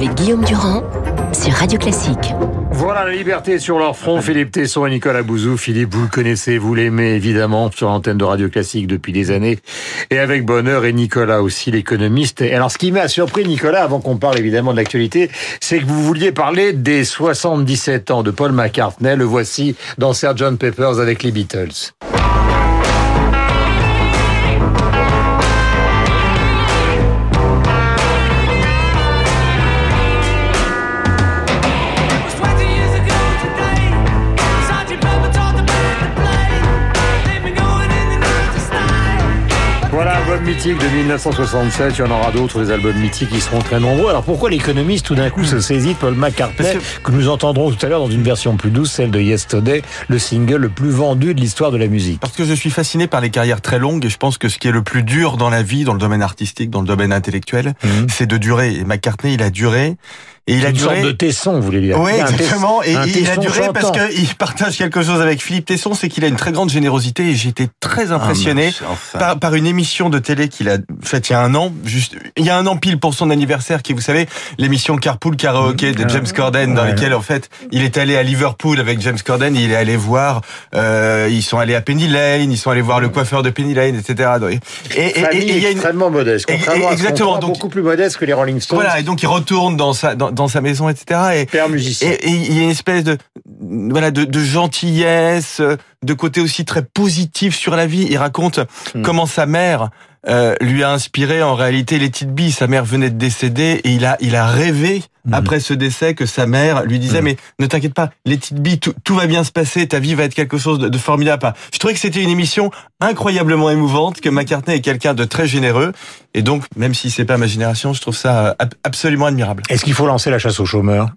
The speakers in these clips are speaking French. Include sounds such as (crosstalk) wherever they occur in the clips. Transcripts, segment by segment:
avec Guillaume Durand sur Radio Classique. Voilà la liberté sur leur front, Philippe Tesson et Nicolas Bouzou. Philippe, vous le connaissez, vous l'aimez évidemment sur l'antenne de Radio Classique depuis des années et avec bonheur et Nicolas aussi, l'économiste. Alors ce qui m'a surpris Nicolas, avant qu'on parle évidemment de l'actualité, c'est que vous vouliez parler des 77 ans de Paul McCartney. Le voici dans Sgt. Peppers avec les Beatles. Mythique de 1967, il y en aura d'autres, des albums mythiques qui seront très nombreux. Alors pourquoi l'économiste tout d'un coup se saisit de Paul McCartney, que... nous entendrons tout à l'heure dans une version plus douce, celle de Yesterday, le single le plus vendu de l'histoire de la musique? Parce que je suis fasciné par les carrières très longues et je pense que ce qui est le plus dur dans la vie, dans le domaine artistique, dans le domaine intellectuel, mhm. c'est de durer. Et McCartney, il a duré et il a une duré... sorte de Tesson, vous voulez dire Oui, exactement. Et il a duré parce qu'il partage quelque chose avec Philippe Tesson, c'est qu'il a une très grande générosité. Et j'étais très ah, impressionné par, par, une émission de télé qu'il a faite il y a un an, juste il y a un an pile pour son anniversaire, qui vous savez l'émission Carpool Karaoke de James Corden, dans laquelle en fait il est allé à Liverpool avec James Corden. il est allé voir, euh, ils sont allés à Penny Lane, ils sont allés voir le coiffeur de Penny Lane, etc. Et, et, et, il y a une... extrêmement modeste, contrairement exactement, à donc, beaucoup plus modeste que les Rolling Stones. Voilà, et donc il retourne dans sa dans, dans sa maison, etc. Et, il y a une espèce de voilà de, de, gentillesse, de côté aussi très positif sur la vie. Il raconte hmm. comment sa mère euh, lui a inspiré en réalité les petites billes. Sa mère venait de décéder et il a il a rêvé hmm. après ce décès que sa mère lui disait hmm. mais ne t'inquiète pas les petites billes tout, tout, va bien se passer ta vie va être quelque chose de, de formidable. Je trouvais que c'était une émission incroyablement émouvante que McCartney est quelqu'un de très généreux et donc même si c'est pas ma génération je trouve ça absolument admirable. Est-ce qu'il faut lancer la chasse aux chômeurs?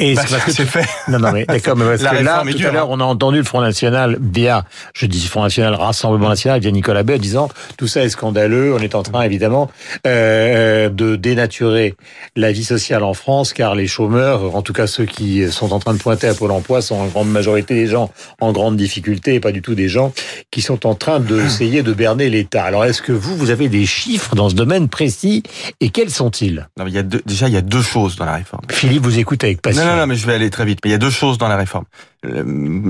Et bah, c'est fait. Non, non, mais d'accord, mais parce que là, tout à l'heure, hein. on a entendu le Front National via, je dis Front National, Rassemblement National, via Nicolas Bay, disant tout ça est scandaleux. On est en train, évidemment, euh, de dénaturer la vie sociale en France, car les chômeurs, en tout cas ceux qui sont en train de pointer à Pôle Emploi, sont en grande majorité des gens en grande difficulté, et pas du tout des gens qui sont en train d'essayer (coughs) de berner l'État. Alors, est-ce que vous, vous avez des chiffres dans ce domaine précis, et quels sont-ils? Il y a deux, Déjà, il y a deux choses dans la réforme. Philippe, vous écoutez avec passion. Non, non, mais je vais aller très vite. Mais il y a deux choses dans la réforme.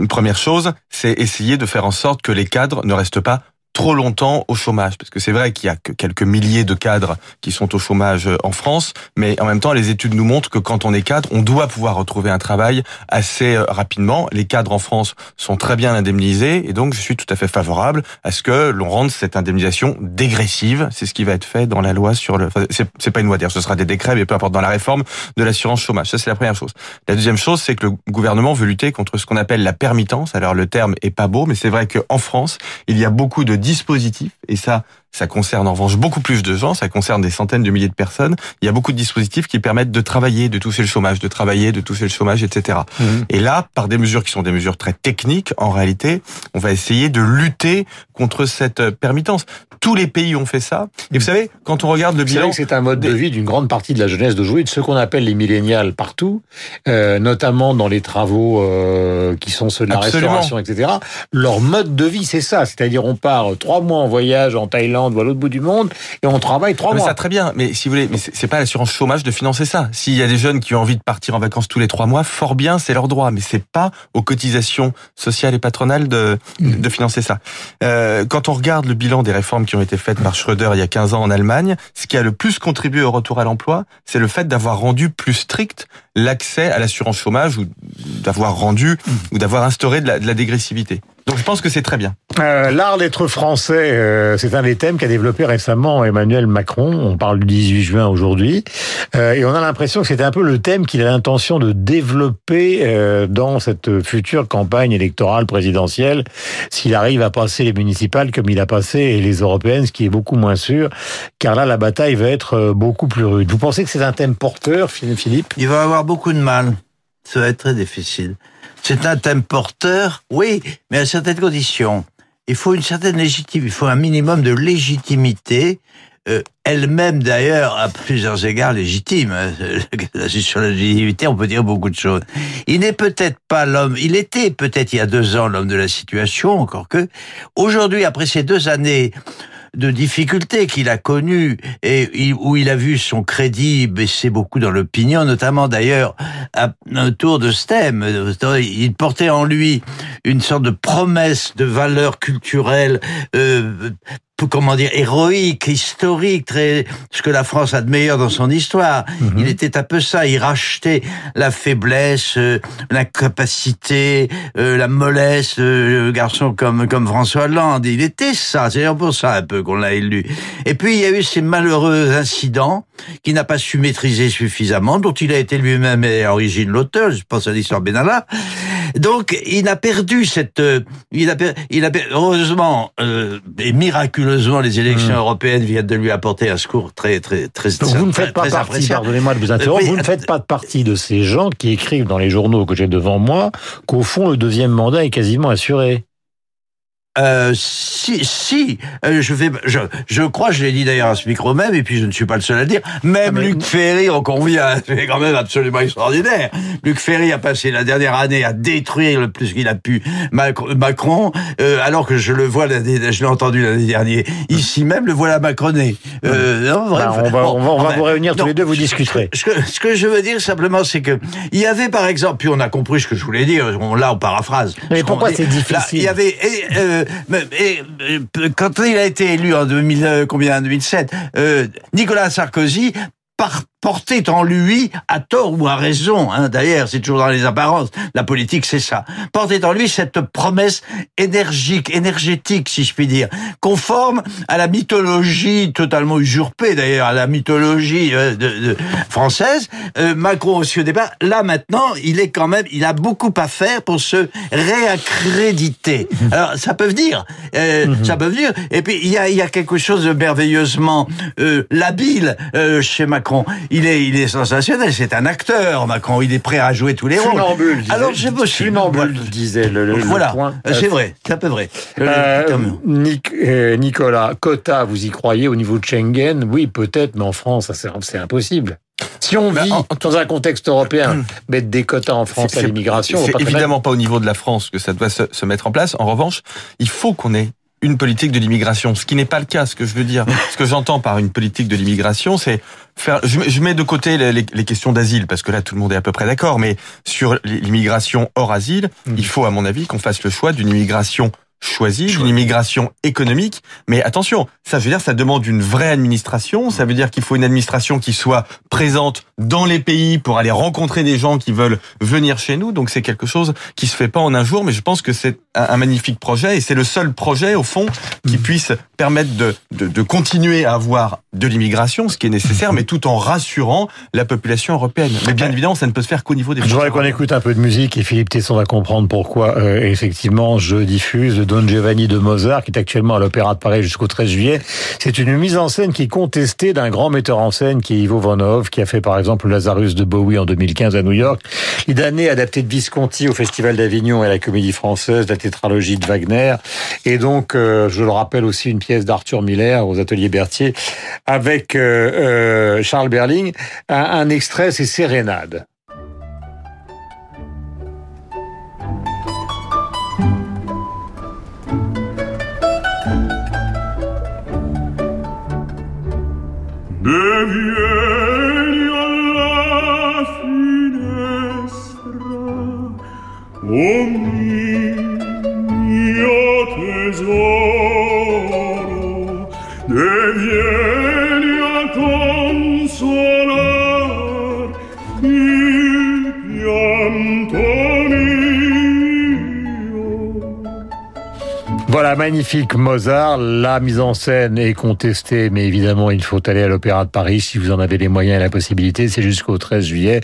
première chose, c'est essayer de faire en sorte que les cadres ne restent pas trop longtemps au chômage. Parce que c'est vrai qu'il y a que quelques milliers de cadres qui sont au chômage euh, en France mais en même temps les études nous montrent que quand on est cadre on doit pouvoir retrouver un travail assez euh, rapidement. Les cadres en France sont très bien indemnisés et donc je suis tout à fait favorable à ce que l'on rende cette indemnisation dégressive. C'est ce qui va être fait dans la loi sur le c'est pas une loi d'ailleurs ce sera des décrets mais peu importe dans la réforme de l'assurance chômage. Ça c'est la première chose. La deuxième chose c'est que le gouvernement veut lutter contre ce qu'on appelle la permittance. Alors le terme est pas beau mais c'est vrai qu'en France il y a beaucoup de dispositifs, et ça, ça concerne en revanche beaucoup plus de gens, ça concerne des centaines de milliers de personnes. Il y a beaucoup de dispositifs qui permettent de travailler, de toucher le chômage, de travailler, de toucher le chômage, etc. Mmh. Et là, par des mesures qui sont des mesures très techniques, en réalité, on va essayer de lutter contre cette permittance. Tous les pays ont fait ça. Et vous savez, quand on regarde le bilan, c'est un mode de vie d'une grande partie de la jeunesse d'aujourd'hui, de ceux qu'on appelle les millénials partout, euh, notamment dans les travaux euh, qui sont ceux de la restauration, etc. Leur mode de vie, c'est ça. C'est-à-dire, on part trois mois en voyage en Thaïlande ou à l'autre bout du monde et on travaille trois mais mois. Ça très bien, mais si vous voulez, mais c'est pas l'assurance chômage de financer ça. S'il y a des jeunes qui ont envie de partir en vacances tous les trois mois, fort bien, c'est leur droit, mais c'est pas aux cotisations sociales et patronales de, de financer ça. Euh, quand on regarde le bilan des réformes qui ont été faites par Schröder il y a 15 ans en Allemagne, ce qui a le plus contribué au retour à l'emploi, c'est le fait d'avoir rendu plus strict l'accès à l'assurance chômage ou d'avoir rendu ou d'avoir instauré de la, de la dégressivité. Donc je pense que c'est très bien. Euh, L'art d'être français, euh, c'est un des thèmes qu'a développé récemment Emmanuel Macron. On parle du 18 juin aujourd'hui. Euh, et on a l'impression que c'était un peu le thème qu'il a l'intention de développer euh, dans cette future campagne électorale présidentielle, s'il arrive à passer les municipales comme il a passé les européennes, ce qui est beaucoup moins sûr, car là la bataille va être beaucoup plus rude. Vous pensez que c'est un thème porteur, Philippe? Il va avoir beaucoup de mal. Ça va être très difficile. C'est un thème porteur, oui, mais à certaines conditions. Il faut une certaine légitimité, il faut un minimum de légitimité, euh, elle-même d'ailleurs à plusieurs égards légitime. (laughs) Sur la légitimité, on peut dire beaucoup de choses. Il n'est peut-être pas l'homme, il était peut-être il y a deux ans l'homme de la situation, encore que. Aujourd'hui, après ces deux années de difficultés qu'il a connues et où il a vu son crédit baisser beaucoup dans l'opinion, notamment d'ailleurs à un tour de stem. Il portait en lui une sorte de promesse de valeurs culturelles euh, comment dire, héroïque, historique, très, ce que la France a de meilleur dans son histoire. Mhm. Il était un peu ça. Il rachetait la faiblesse, euh, l'incapacité, euh, la mollesse de garçon comme, comme François Hollande. Il était ça. C'est pour ça un peu qu'on l'a élu. Et puis, il y a eu ces malheureux incidents qu'il n'a pas su maîtriser suffisamment, dont il a été lui-même à l'origine l'auteur. Je pense à l'histoire Benalla. Donc, il a perdu cette, euh, il a, il a, heureusement, et miraculeusement, les élections hmm. européennes viennent de lui apporter un secours très, très, très. Donc vous ne faites pas partie, pardonnez-moi de vous interrompre, vous ne faites pas partie de ces gens qui écrivent dans les journaux que j'ai devant moi qu'au fond le deuxième mandat est quasiment assuré. Euh, si, si, euh, je vais, je, je crois, je l'ai dit d'ailleurs à ce micro même, et puis je ne suis pas le seul à le dire. Même ah, Luc Ferry en convient, (laughs) c'est quand même absolument extraordinaire. Luc Ferry a passé la dernière année à détruire le plus qu'il a pu Macron, euh, alors que je le vois, je l'ai entendu l'année dernière. Ici même, le voilà macroné. Euh, non, bah, on va, on va, vous réunir tous les deux, vous discuterez. Ce que, ce que je veux dire simplement, c'est que il y avait par exemple, puis on a compris ce que je voulais dire. On, là, on paraphrase. Mais pourquoi c'est difficile Il y avait et, quand il a été élu en 2000, euh, combien, 2007, euh, Nicolas Sarkozy par portait en lui, à tort ou à raison, hein, d'ailleurs, c'est toujours dans les apparences, la politique c'est ça, portait en lui cette promesse énergique, énergétique, si je puis dire, conforme à la mythologie totalement usurpée d'ailleurs, à la mythologie euh, de, française. Euh, Macron aussi au départ, là maintenant, il est quand même, il a beaucoup à faire pour se réaccréditer. (laughs) Alors ça peut venir, euh, mhm. ça peut venir. Et puis il y a, y a quelque chose de merveilleusement euh, labile euh, chez Macron il est, il est sensationnel. C'est un acteur, Macron. Il est prêt à jouer tous les rôles. Funambule, Alors, c'est possible. Funambule, disait le, le Voilà, c'est vrai, c'est un peu vrai. Euh, euh, Nicolas, quota, vous y croyez au niveau de Schengen? Oui, peut-être, mais en France, c'est impossible. Si on vit dans un contexte européen, mettre des quotas en France à l'immigration, c'est évidemment pas au niveau de la France que ça doit se, se mettre en place. En revanche, il faut qu'on ait une politique de l'immigration, ce qui n'est pas le cas. Ce que je veux dire, ce que j'entends par une politique de l'immigration, c'est faire. Je, mets de côté les, questions d'asile parce que là tout le monde est à peu près d'accord, mais sur l'immigration hors asile, mmh. il faut à mon avis qu'on fasse le choix d'une immigration choisi, une immigration économique. Mais attention, ça veut dire ça demande une vraie administration. Ça veut dire qu'il faut une administration qui soit présente dans les pays pour aller rencontrer des gens qui veulent venir chez nous. Donc c'est quelque chose qui se fait pas en un jour, mais je pense que c'est un, magnifique projet et c'est le seul projet au fond qui mm. puisse permettre de, de, de continuer à avoir de l'immigration, ce qui est nécessaire, (laughs) mais tout en rassurant la population européenne. Mais bien évidemment, ça ne peut se faire qu'au niveau des. Je voudrais qu'on écoute un peu de musique et Philippe Tesson va comprendre pourquoi euh, effectivement je diffuse Don Giovanni de Mozart, qui est actuellement à l'Opéra de Paris jusqu'au 13 juillet. C'est une mise en scène qui est contestée d'un grand metteur en scène qui est Ivo Vanov, qui a fait par exemple Lazarus de Bowie en 2015 à New York. Il a adapté de Visconti au Festival d'Avignon et à la Comédie Française, la tétralogie de Wagner. Et donc, euh, je le rappelle aussi, une pièce d'Arthur Miller aux Ateliers Berthier avec euh, euh, Charles Berling. Un extrait, c'est Sérénade. omnia magnifique Mozart. La mise en scène est contestée, mais évidemment, il faut aller à l'Opéra de Paris si vous en avez les moyens et la possibilité. C'est jusqu'au 13 juillet.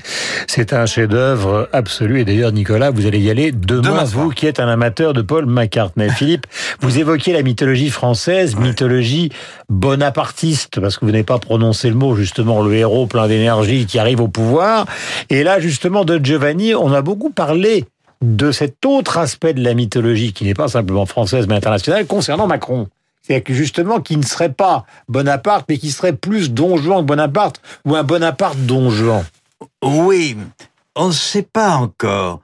C'est un chef-d'œuvre absolu. Et d'ailleurs, Nicolas, vous allez y aller demain, vous qui êtes un amateur de Paul McCartney. (laughs) Philippe, vous évoquiez la mythologie française, mythologie bonapartiste, parce que vous n'avez pas prononcé le mot, justement, le héros plein d'énergie qui arrive au pouvoir. Et là, justement, de Giovanni, on a beaucoup parlé de cet autre aspect de la mythologie qui n'est pas simplement française mais internationale concernant Macron. C'est-à-dire que justement, qui ne serait pas Bonaparte, mais qui serait plus Don Juan que Bonaparte, ou un Bonaparte Don Juan. Oui, on ne sait pas encore.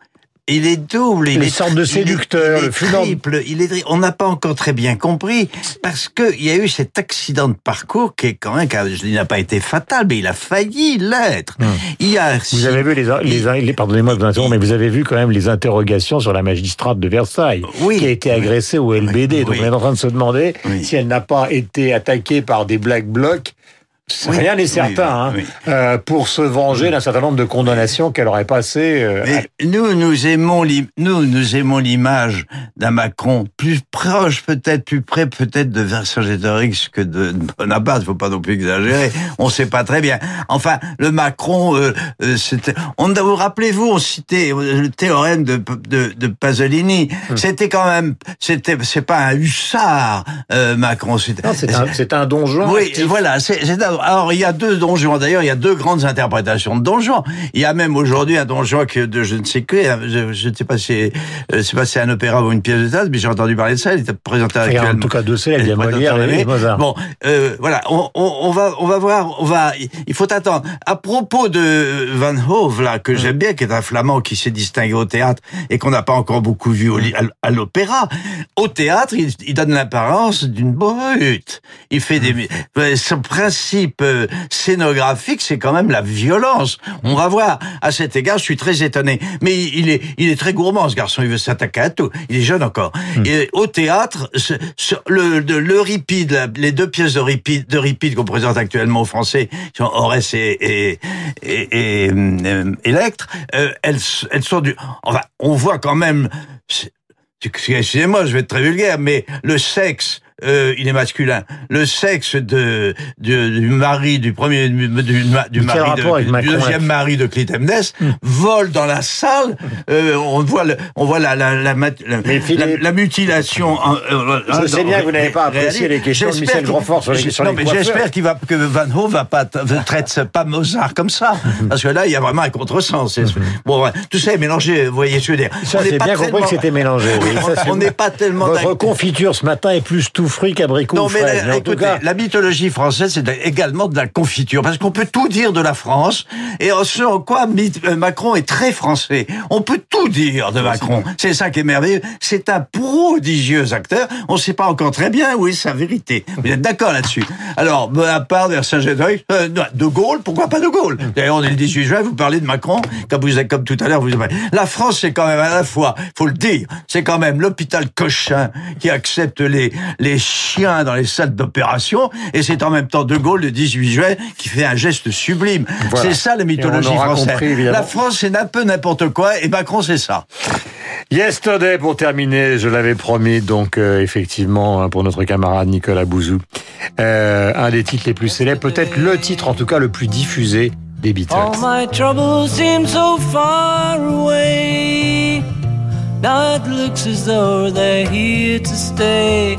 Il est double, il est sorte de séducteur, il est, le flux triple, il est on n'a pas encore très bien compris parce que il y a eu cet accident de parcours qui est quand même, il n'a pas été fatal, mais il a failli l'être. Il y a, vous avez vu les, les, les pardonnez-moi de vous mais vous avez vu quand même les interrogations sur la magistrate de Versailles, oui, qui a été agressée au LBD. Donc on est en train de se demander si elle n'a pas été attaquée par des black blocs Rien n'est certain hein, euh, pour se venger d'un certain nombre de condamnations qu'elle aurait passées. Euh, Mais nous, nous aimons nous, nous aimons l'image d'un Macron plus proche, peut-être plus près, peut-être de Vercingétorix que de Bonaparte. Il faut pas non plus exagérer. On sait pas très bien. Enfin, le Macron, euh, euh c'était. On vous rappelez-vous, on citait le théorème de de, de Pasolini. Hum. C'était quand même, c'était, c'est pas un hussard, Macron. C'est un, c'est un donjon. Oui, voilà. C'est alors il y a deux donjons. D'ailleurs, il y a deux grandes interprétations de donjons. Il y a même aujourd'hui un donjon que de je ne sais que, je, ne sais pas si euh, c'est pas c'est un opéra ou une pièce de théâtre, mais j'ai entendu parler de ça. Il était présenté actuellement. En tout cas, de ça, il y a Molière et Mozart. Bon, euh, voilà, on, on, on, va on va voir, on va. Il faut attendre. À propos de Van Hove là, que j'aime bien, qui est un flamand qui s'est distingué au théâtre et qu'on n'a pas encore beaucoup vu à l'opéra. Au théâtre, il, il donne l'apparence d'une brute. Il fait des son principe scénographique, c'est quand même la violence. On va voir. À cet égard, je suis très étonné. Mais il est, il est très gourmand, ce garçon. Il veut s'attaquer à tout. Il est jeune encore. Hmm. Et au théâtre, le, le les deux pièces de Ripide, de qu'on présente actuellement aux Français, qui sont Horace et, et, et, euh, Electre, euh, elles, elles sont du, enfin, on voit quand même, excusez-moi, je vais être très vulgaire, mais le sexe euh, il est masculin. Le sexe de, du mari du premier du, du, du mari de, du deuxième mari de Clytemnestre hmm. vole dans la salle. Euh, on voit le, on voit la la la, la, mutilation. Euh, Je sais bien que vous n'avez pas apprécié les questions de Michel Grandfort sur les questions non, mais j'espère qu'il va que Van Hove va pas traite pas Mozart comme ça, parce que là il y a vraiment un contresens. Hmm. Bon, tout ça est mélangé. Vous voyez ce que je veux dire. Ça, j'ai bien compris que c'était mélangé. (laughs) on n'est pas tellement. Votre confiture ce matin est plus tout fruit qu'abricot Non, mais, la, écoutez, la mythologie française, c'est également de la confiture, parce qu'on peut tout dire de la France, et ce en quoi euh, Macron est très français. On peut tout dire de Macron. C'est ça qui est merveilleux. C'est un prodigieux acteur. On ne sait pas encore très bien où est sa vérité. Vous êtes d'accord là-dessus? Alors, Bonaparte, Vercingétorix, euh, De Gaulle, pourquoi pas De Gaulle? D'ailleurs, on est le 18 juin, vous parlez de Macron, comme vous êtes comme tout à l'heure, vous La France, c'est quand même à la fois, faut le dire, c'est quand même l'hôpital Cochin qui accepte les les chien dans les salles d'opération, et c'est en même temps De Gaulle, le 18 juin, qui fait un geste sublime. C'est ça la mythologie française. la France, c'est un peu n'importe quoi, et Macron, c'est ça. Yesterday, pour terminer, je l'avais promis, donc euh, effectivement, hein, pour notre camarade Nicolas Bouzou, euh, un des titres les plus célèbres, peut-être le titre en tout cas le plus diffusé des Beatles. All my troubles seem so far away. Now it looks as though they're here to stay.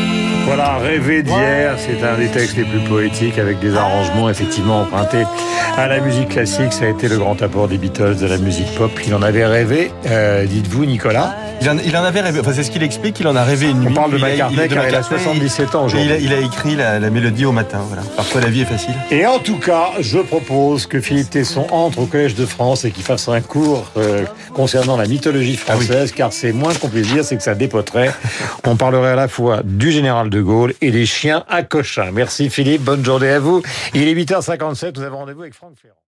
Voilà, Rêver d'hier, c'est un des textes les plus poétiques avec des arrangements effectivement empruntés à la musique classique. Ça a été le grand apport des Beatles de la musique pop. Il en avait rêvé, euh, dites-vous Nicolas il en, avait rêvé, enfin c'est ce qu'il explique, il en a rêvé une nuit. On parle de McCartney car il a 77 ans aujourd'hui. Il, a écrit la, mélodie au matin, voilà. Parfois la vie est facile. Et en tout cas, je propose que Philippe Tesson entre au Collège de France et qu'il fasse un cours euh, concernant la mythologie ah française, car c'est moins qu'on puisse dire, c'est que ça dépoterait. (laughs) On parlerait à la fois du général de Gaulle et des chiens à Cochin. Merci Philippe, bonne journée à vous. Il est 8h57, nous avons rendez-vous avec Franck Ferrand.